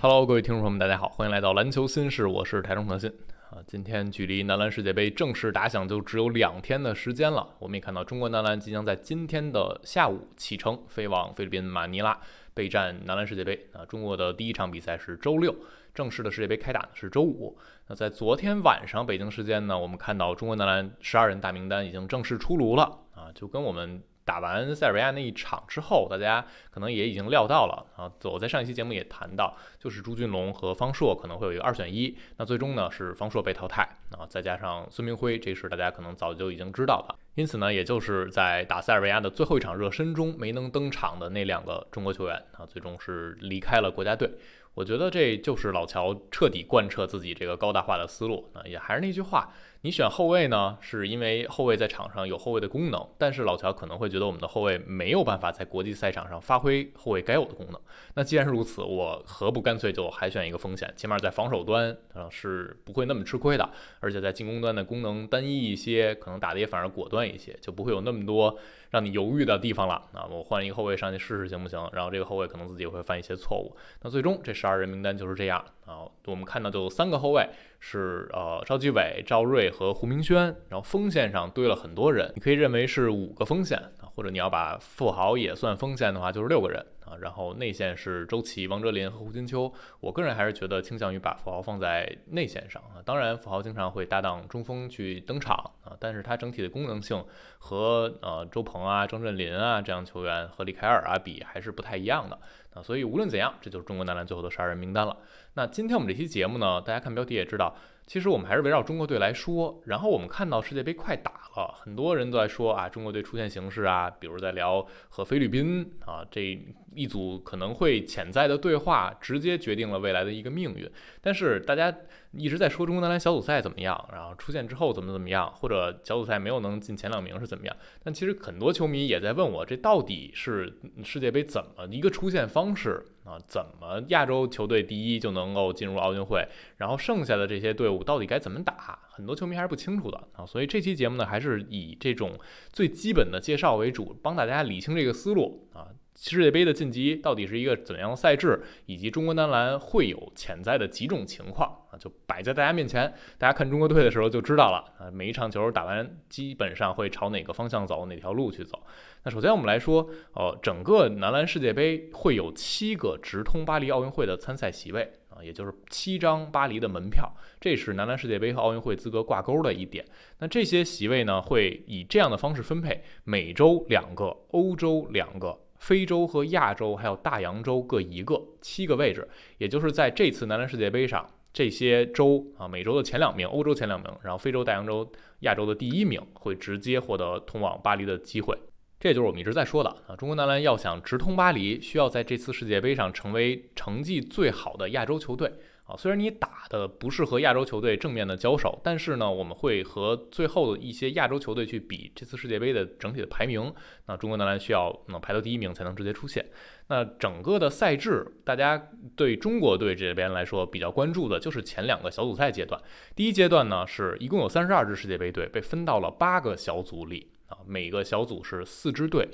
Hello，各位听众朋友们，大家好，欢迎来到篮球新事，我是台中腾讯啊。今天距离男篮世界杯正式打响就只有两天的时间了。我们也看到中国男篮即将在今天的下午启程飞往菲律宾马尼拉备战男篮世界杯啊。中国的第一场比赛是周六，正式的世界杯开打呢是周五。那在昨天晚上北京时间呢，我们看到中国男篮十二人大名单已经正式出炉了啊，就跟我们。打完塞尔维亚那一场之后，大家可能也已经料到了啊。我在上一期节目也谈到，就是朱俊龙和方硕可能会有一个二选一。那最终呢是方硕被淘汰啊，再加上孙铭辉，这事大家可能早就已经知道了。因此呢，也就是在打塞尔维亚的最后一场热身中没能登场的那两个中国球员啊，最终是离开了国家队。我觉得这就是老乔彻底贯彻自己这个高大化的思路啊，也还是那句话。你选后卫呢，是因为后卫在场上有后卫的功能，但是老乔可能会觉得我们的后卫没有办法在国际赛场上发挥后卫该有的功能。那既然如此，我何不干脆就海选一个风险，起码在防守端啊是不会那么吃亏的，而且在进攻端的功能单一一些，可能打的也反而果断一些，就不会有那么多让你犹豫的地方了。啊，我换一个后卫上去试试行不行？然后这个后卫可能自己会犯一些错误。那最终这十二人名单就是这样啊，我们看到就三个后卫。是呃，赵继伟、赵睿和胡明轩，然后锋线上堆了很多人，你可以认为是五个锋线，或者你要把富豪也算锋线的话，就是六个人啊。然后内线是周琦、王哲林和胡金秋，我个人还是觉得倾向于把富豪放在内线上啊。当然，富豪经常会搭档中锋去登场啊，但是他整体的功能性和呃周鹏啊、张镇麟啊这样球员和李凯尔啊比还是不太一样的啊。所以无论怎样，这就是中国男篮最后的十二人名单了。那今天我们这期节目呢，大家看标题也知道，其实我们还是围绕中国队来说。然后我们看到世界杯快打了，很多人都在说啊，中国队出现形势啊，比如在聊和菲律宾啊这一组可能会潜在的对话，直接决定了未来的一个命运。但是大家。一直在说中国男篮小组赛怎么样，然后出现之后怎么怎么样，或者小组赛没有能进前两名是怎么样？但其实很多球迷也在问我，这到底是世界杯怎么一个出现方式啊？怎么亚洲球队第一就能够进入奥运会？然后剩下的这些队伍到底该怎么打？很多球迷还是不清楚的啊。所以这期节目呢，还是以这种最基本的介绍为主，帮大家理清这个思路啊。世界杯的晋级到底是一个怎样的赛制，以及中国男篮会有潜在的几种情况啊，就摆在大家面前。大家看中国队的时候就知道了啊，每一场球打完基本上会朝哪个方向走，哪条路去走。那首先我们来说，呃，整个男篮世界杯会有七个直通巴黎奥运会的参赛席位啊，也就是七张巴黎的门票，这是男篮世界杯和奥运会资格挂钩的一点。那这些席位呢，会以这样的方式分配：美洲两个，欧洲两个。非洲和亚洲还有大洋洲各一个，七个位置，也就是在这次男篮世界杯上，这些洲啊，美洲的前两名，欧洲前两名，然后非洲、大洋洲、亚洲的第一名会直接获得通往巴黎的机会。这就是我们一直在说的啊，中国男篮要想直通巴黎，需要在这次世界杯上成为成绩最好的亚洲球队。啊，虽然你打的不是和亚洲球队正面的交手，但是呢，我们会和最后的一些亚洲球队去比这次世界杯的整体的排名。那中国男篮需要能排到第一名才能直接出现。那整个的赛制，大家对中国队这边来说比较关注的就是前两个小组赛阶段。第一阶段呢，是一共有三十二支世界杯队被分到了八个小组里啊，每个小组是四支队，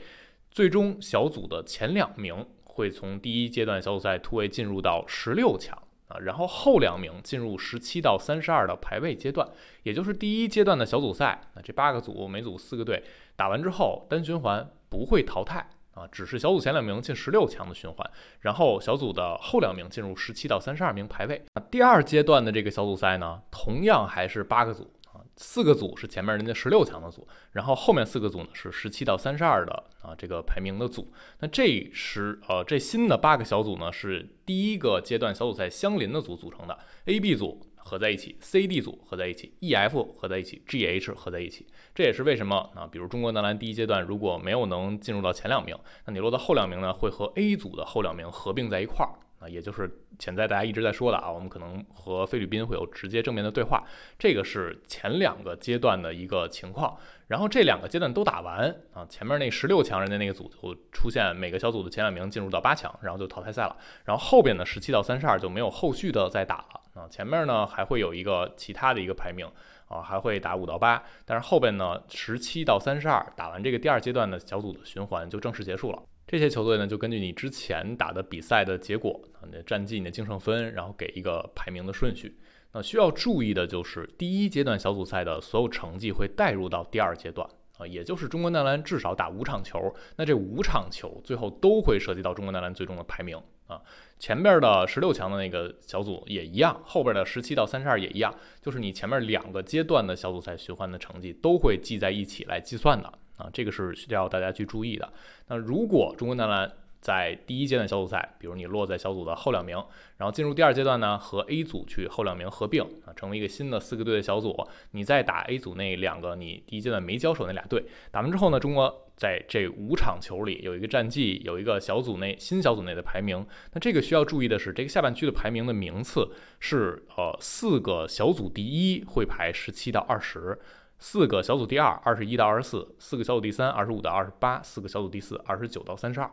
最终小组的前两名会从第一阶段小组赛突围进入到十六强。啊，然后后两名进入十七到三十二的排位阶段，也就是第一阶段的小组赛。那这八个组，每组四个队打完之后，单循环不会淘汰啊，只是小组前两名进十六强的循环，然后小组的后两名进入十七到三十二名排位。啊，第二阶段的这个小组赛呢，同样还是八个组。啊四个组是前面人家十六强的组，然后后面四个组呢是十七到三十二的啊这个排名的组。那这是呃这新的八个小组呢是第一个阶段小组赛相邻的组组成的，A、B 组合在一起，C、D 组合在一起，E、F 合在一起，G、H 合在一起。这也是为什么啊，比如中国男篮第一阶段如果没有能进入到前两名，那你落到后两名呢会和 A 组的后两名合并在一块儿。也就是潜在大家一直在说的啊，我们可能和菲律宾会有直接正面的对话，这个是前两个阶段的一个情况。然后这两个阶段都打完啊，前面那十六强人的那个组就出现每个小组的前两名进入到八强，然后就淘汰赛了。然后后边的十七到三十二就没有后续的再打了啊，前面呢还会有一个其他的一个排名啊，还会打五到八，但是后边呢十七到三十二打完这个第二阶段的小组的循环就正式结束了。这些球队呢，就根据你之前打的比赛的结果啊，你的战绩、你的净胜分，然后给一个排名的顺序。那需要注意的就是，第一阶段小组赛的所有成绩会带入到第二阶段啊，也就是中国男篮至少打五场球，那这五场球最后都会涉及到中国男篮最终的排名啊。前边的十六强的那个小组也一样，后边的十七到三十二也一样，就是你前面两个阶段的小组赛循环的成绩都会记在一起来计算的啊，这个是需要大家去注意的。那如果中国男篮，在第一阶段小组赛，比如你落在小组的后两名，然后进入第二阶段呢，和 A 组去后两名合并啊，成为一个新的四个队的小组。你再打 A 组那两个你第一阶段没交手那俩队，打完之后呢，中国在这五场球里有一个战绩，有一个小组内新小组内的排名。那这个需要注意的是，这个下半区的排名的名次是呃四个小组第一会排十七到二十，四个小组第二二十一到二十四，四个小组第三二十五到二十八，四个小组第四二十九到三十二。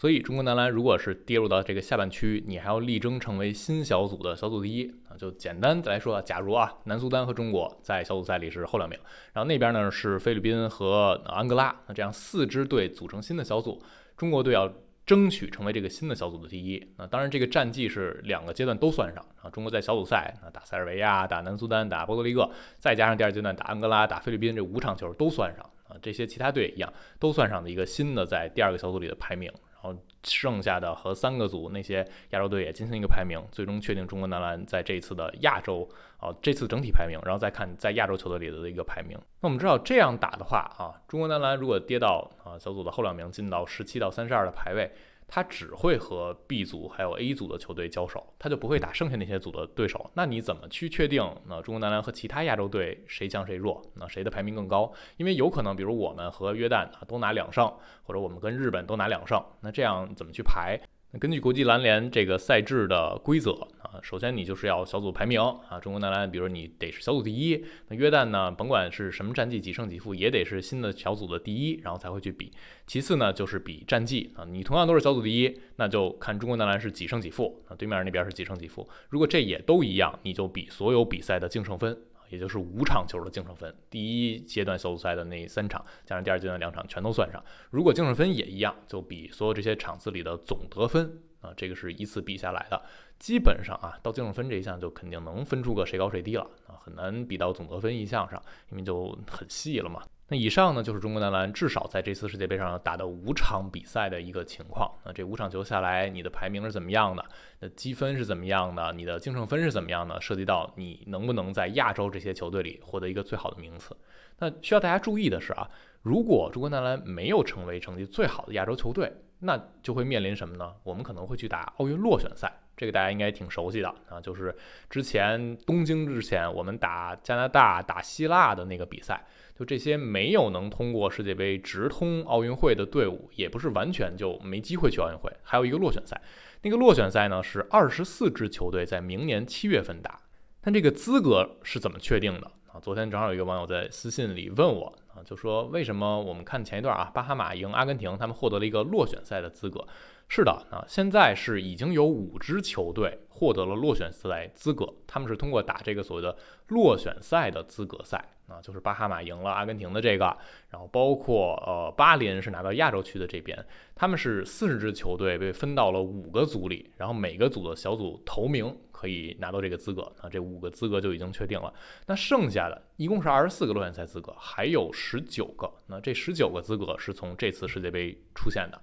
所以，中国男篮如果是跌入到这个下半区，你还要力争成为新小组的小组第一啊！就简单来说，假如啊，南苏丹和中国在小组赛里是后两名，然后那边呢是菲律宾和安哥拉，那这样四支队组成新的小组，中国队要争取成为这个新的小组的第一。那当然，这个战绩是两个阶段都算上啊。中国在小组赛啊打塞尔维亚、打南苏丹、打波多黎各，再加上第二阶段打安哥拉、打菲律宾，这五场球都算上啊。这些其他队一样都算上的一个新的在第二个小组里的排名。然后剩下的和三个组那些亚洲队也进行一个排名，最终确定中国男篮在这一次的亚洲啊这次整体排名，然后再看在亚洲球队里的一个排名。那我们知道这样打的话啊，中国男篮如果跌到啊小组的后两名，进到十七到三十二的排位。他只会和 B 组还有 A 组的球队交手，他就不会打剩下那些组的对手。那你怎么去确定那中国男篮和其他亚洲队谁强谁弱？那谁的排名更高？因为有可能，比如我们和约旦啊都拿两胜，或者我们跟日本都拿两胜，那这样怎么去排？那根据国际篮联这个赛制的规则啊，首先你就是要小组排名啊。中国男篮，比如你得是小组第一，那约旦呢，甭管是什么战绩，几胜几负，也得是新的小组的第一，然后才会去比。其次呢，就是比战绩啊，你同样都是小组第一，那就看中国男篮是几胜几负啊，对面那边是几胜几负。如果这也都一样，你就比所有比赛的净胜分。也就是五场球的净胜分，第一阶段小组赛的那三场，加上第二阶段两场，全都算上。如果净胜分也一样，就比所有这些场次里的总得分啊，这个是依次比下来的。基本上啊，到净胜分这一项就肯定能分出个谁高谁低了啊，很难比到总得分一项上，因为就很细了嘛。那以上呢，就是中国男篮至少在这次世界杯上打的五场比赛的一个情况。那这五场球下来，你的排名是怎么样的？那积分是怎么样的？你的净胜分是怎么样的？涉及到你能不能在亚洲这些球队里获得一个最好的名次。那需要大家注意的是啊，如果中国男篮没有成为成绩最好的亚洲球队，那就会面临什么呢？我们可能会去打奥运落选赛。这个大家应该挺熟悉的啊，就是之前东京之前我们打加拿大、打希腊的那个比赛，就这些没有能通过世界杯直通奥运会的队伍，也不是完全就没机会去奥运会。还有一个落选赛，那个落选赛呢是二十四支球队在明年七月份打，但这个资格是怎么确定的啊？昨天正好有一个网友在私信里问我啊，就说为什么我们看前一段啊，巴哈马赢阿根廷，他们获得了一个落选赛的资格。是的，啊，现在是已经有五支球队获得了落选赛资格，他们是通过打这个所谓的落选赛的资格赛，啊，就是巴哈马赢了阿根廷的这个，然后包括呃巴林是拿到亚洲区的这边，他们是四十支球队被分到了五个组里，然后每个组的小组头名可以拿到这个资格，啊，这五个资格就已经确定了，那剩下的一共是二十四个落选赛资格，还有十九个，那这十九个资格是从这次世界杯出现的。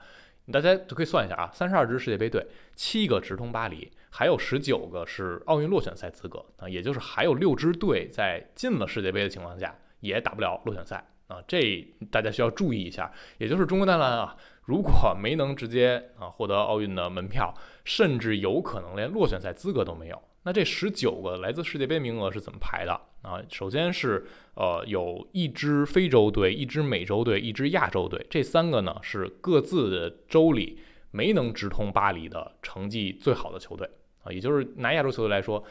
大家就可以算一下啊，三十二支世界杯队，七个直通巴黎，还有十九个是奥运落选赛资格啊，也就是还有六支队在进了世界杯的情况下也打不了落选赛啊，这大家需要注意一下。也就是中国男篮啊，如果没能直接啊获得奥运的门票，甚至有可能连落选赛资格都没有。那这十九个来自世界杯名额是怎么排的啊？首先是呃有一支非洲队、一支美洲队、一支亚洲队，这三个呢是各自的州里没能直通巴黎的成绩最好的球队啊，也就是拿亚洲球队来说，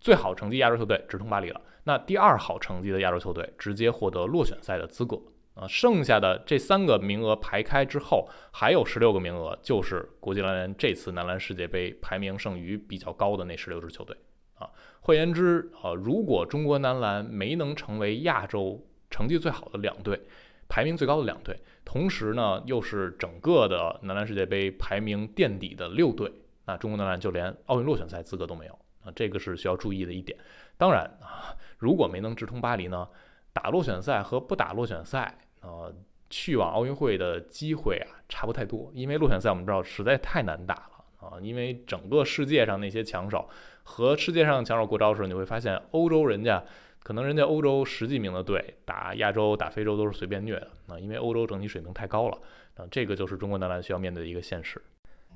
最好成绩亚洲球队直通巴黎了，那第二好成绩的亚洲球队直接获得落选赛的资格。啊，剩下的这三个名额排开之后，还有十六个名额，就是国际篮联这次男篮世界杯排名剩余比较高的那十六支球队。啊，换言之，啊，如果中国男篮没能成为亚洲成绩最好的两队，排名最高的两队，同时呢又是整个的男篮世界杯排名垫底的六队。那中国男篮就连奥运落选赛资格都没有啊，这个是需要注意的一点。当然啊，如果没能直通巴黎呢，打落选赛和不打落选赛，呃，去往奥运会的机会啊差不太多。因为落选赛我们知道实在太难打了啊，因为整个世界上那些强手和世界上强手过招的时候，你会发现欧洲人家可能人家欧洲十几名的队打亚洲、打非洲都是随便虐的啊，因为欧洲整体水平太高了啊，这个就是中国男篮需要面对的一个现实。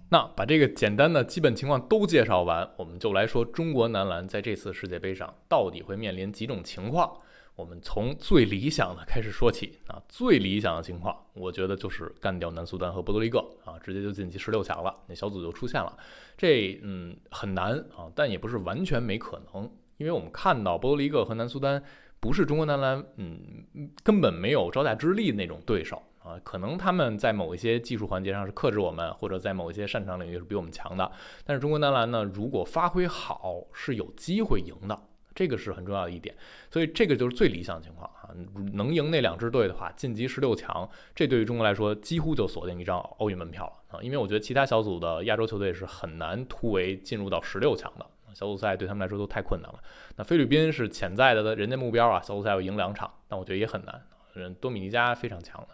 那把这个简单的基本情况都介绍完，我们就来说中国男篮在这次世界杯上到底会面临几种情况。我们从最理想的开始说起啊，最理想的情况，我觉得就是干掉南苏丹和波多黎各啊，直接就晋级十六强了，那小组就出现了。这嗯很难啊，但也不是完全没可能，因为我们看到波多黎各和南苏丹不是中国男篮嗯根本没有招架之力那种对手。啊，可能他们在某一些技术环节上是克制我们，或者在某一些擅长领域是比我们强的。但是中国男篮呢，如果发挥好，是有机会赢的，这个是很重要的一点。所以这个就是最理想的情况啊，能赢那两支队的话，晋级十六强，这对于中国来说几乎就锁定一张奥运门票了啊。因为我觉得其他小组的亚洲球队是很难突围进入到十六强的，小组赛对他们来说都太困难了。那菲律宾是潜在的人家目标啊，小组赛要赢两场，但我觉得也很难。人多米尼加非常强的。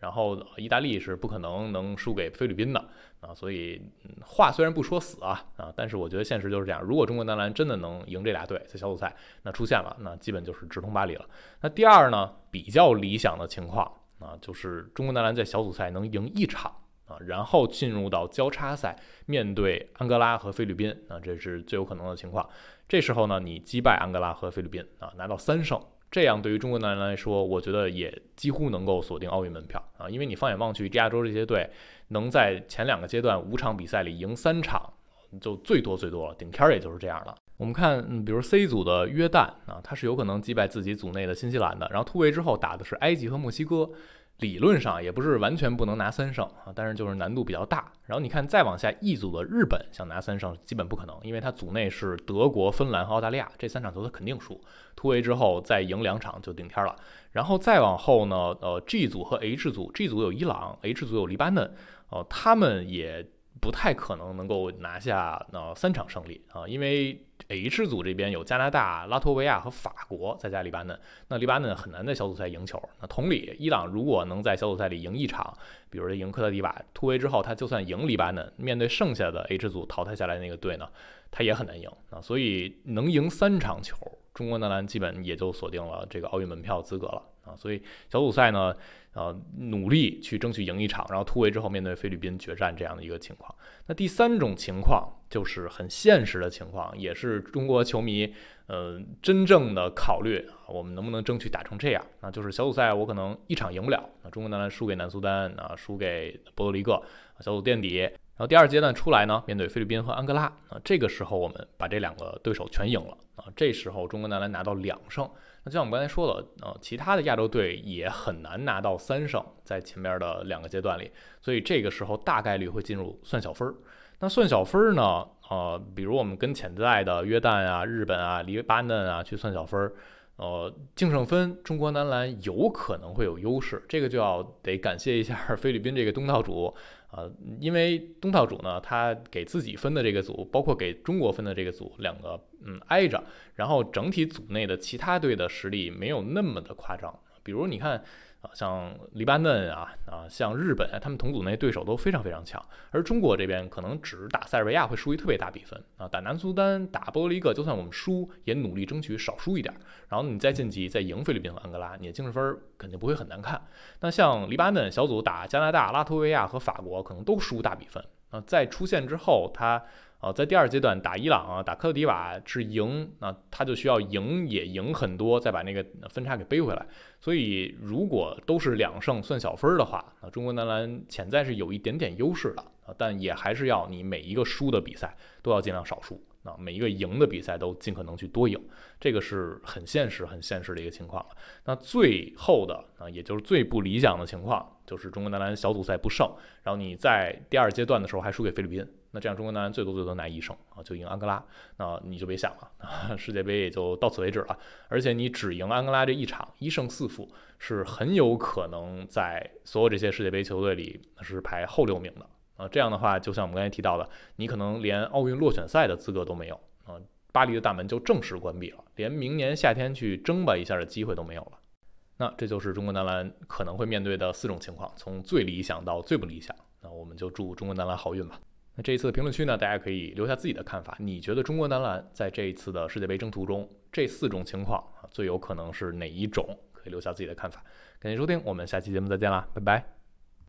然后意大利是不可能能输给菲律宾的啊，所以话虽然不说死啊啊，但是我觉得现实就是这样。如果中国男篮真的能赢这俩队，在小组赛那出现了，那基本就是直通巴黎了。那第二呢，比较理想的情况啊，就是中国男篮在小组赛能赢一场啊，然后进入到交叉赛面对安哥拉和菲律宾啊，这是最有可能的情况。这时候呢，你击败安哥拉和菲律宾啊，拿到三胜。这样对于中国男篮来说，我觉得也几乎能够锁定奥运门票啊，因为你放眼望去，亚洲这些队能在前两个阶段五场比赛里赢三场，就最多最多了，顶天儿也就是这样了。我们看，嗯，比如 C 组的约旦啊，他是有可能击败自己组内的新西兰的，然后突围之后打的是埃及和墨西哥。理论上也不是完全不能拿三胜啊，但是就是难度比较大。然后你看再往下一组的日本想拿三胜基本不可能，因为它组内是德国、芬兰和澳大利亚这三场球他肯定输。突围之后再赢两场就顶天了。然后再往后呢，呃，G 组和 H 组，G 组有伊朗，H 组有黎巴嫩，呃，他们也不太可能能够拿下呃三场胜利啊，因为。H 组这边有加拿大、拉脱维亚和法国，再加黎巴嫩。那黎巴嫩很难在小组赛赢球。那同理，伊朗如果能在小组赛里赢一场，比如说赢科特迪瓦，突围之后他就算赢黎巴嫩，面对剩下的 H 组淘汰下来那个队呢，他也很难赢啊。所以能赢三场球，中国男篮基本也就锁定了这个奥运门票资格了啊。所以小组赛呢。呃，努力去争取赢一场，然后突围之后面对菲律宾决战这样的一个情况。那第三种情况就是很现实的情况，也是中国球迷呃真正的考虑，我们能不能争取打成这样？那就是小组赛我可能一场赢不了，那中国男篮输给南苏丹，啊输给波多黎各，小组垫底。然后第二阶段出来呢，面对菲律宾和安哥拉，啊这个时候我们把这两个对手全赢了，啊这时候中国男篮拿到两胜。那就像我们刚才说的，呃，其他的亚洲队也很难拿到三胜，在前面的两个阶段里，所以这个时候大概率会进入算小分儿。那算小分儿呢？呃，比如我们跟潜在的约旦啊、日本啊、黎巴嫩啊去算小分儿，呃，净胜分中国男篮有可能会有优势，这个就要得感谢一下菲律宾这个东道主。啊，因为东道主呢，他给自己分的这个组，包括给中国分的这个组，两个嗯挨着，然后整体组内的其他队的实力没有那么的夸张，比如你看。啊，像黎巴嫩啊，啊，像日本啊，他们同组那些对手都非常非常强，而中国这边可能只打塞尔维亚会输一特别大比分啊，打南苏丹、打波多黎各，就算我们输，也努力争取少输一点，然后你再晋级，再赢菲律宾和安哥拉，你的净胜分肯定不会很难看。那像黎巴嫩小组打加拿大、拉脱维亚和法国，可能都输大比分啊，在出线之后，他。啊，在第二阶段打伊朗啊，打科特迪瓦是赢，那他就需要赢也赢很多，再把那个分差给背回来。所以如果都是两胜算小分的话，那中国男篮潜在是有一点点优势的啊，但也还是要你每一个输的比赛都要尽量少输，啊，每一个赢的比赛都尽可能去多赢，这个是很现实、很现实的一个情况了。那最后的啊，也就是最不理想的情况，就是中国男篮小组赛不胜，然后你在第二阶段的时候还输给菲律宾。那这样中国男篮最多最多拿一胜啊，就赢安哥拉，那你就别想了，世界杯也就到此为止了。而且你只赢安哥拉这一场，一胜四负，是很有可能在所有这些世界杯球队里是排后六名的啊。这样的话，就像我们刚才提到的，你可能连奥运落选赛的资格都没有啊。巴黎的大门就正式关闭了，连明年夏天去争吧一下的机会都没有了。那这就是中国男篮可能会面对的四种情况，从最理想到最不理想。那我们就祝中国男篮好运吧。那这一次的评论区呢，大家可以留下自己的看法。你觉得中国男篮在这一次的世界杯征途中，这四种情况啊，最有可能是哪一种？可以留下自己的看法。感谢收听，我们下期节目再见啦，拜拜。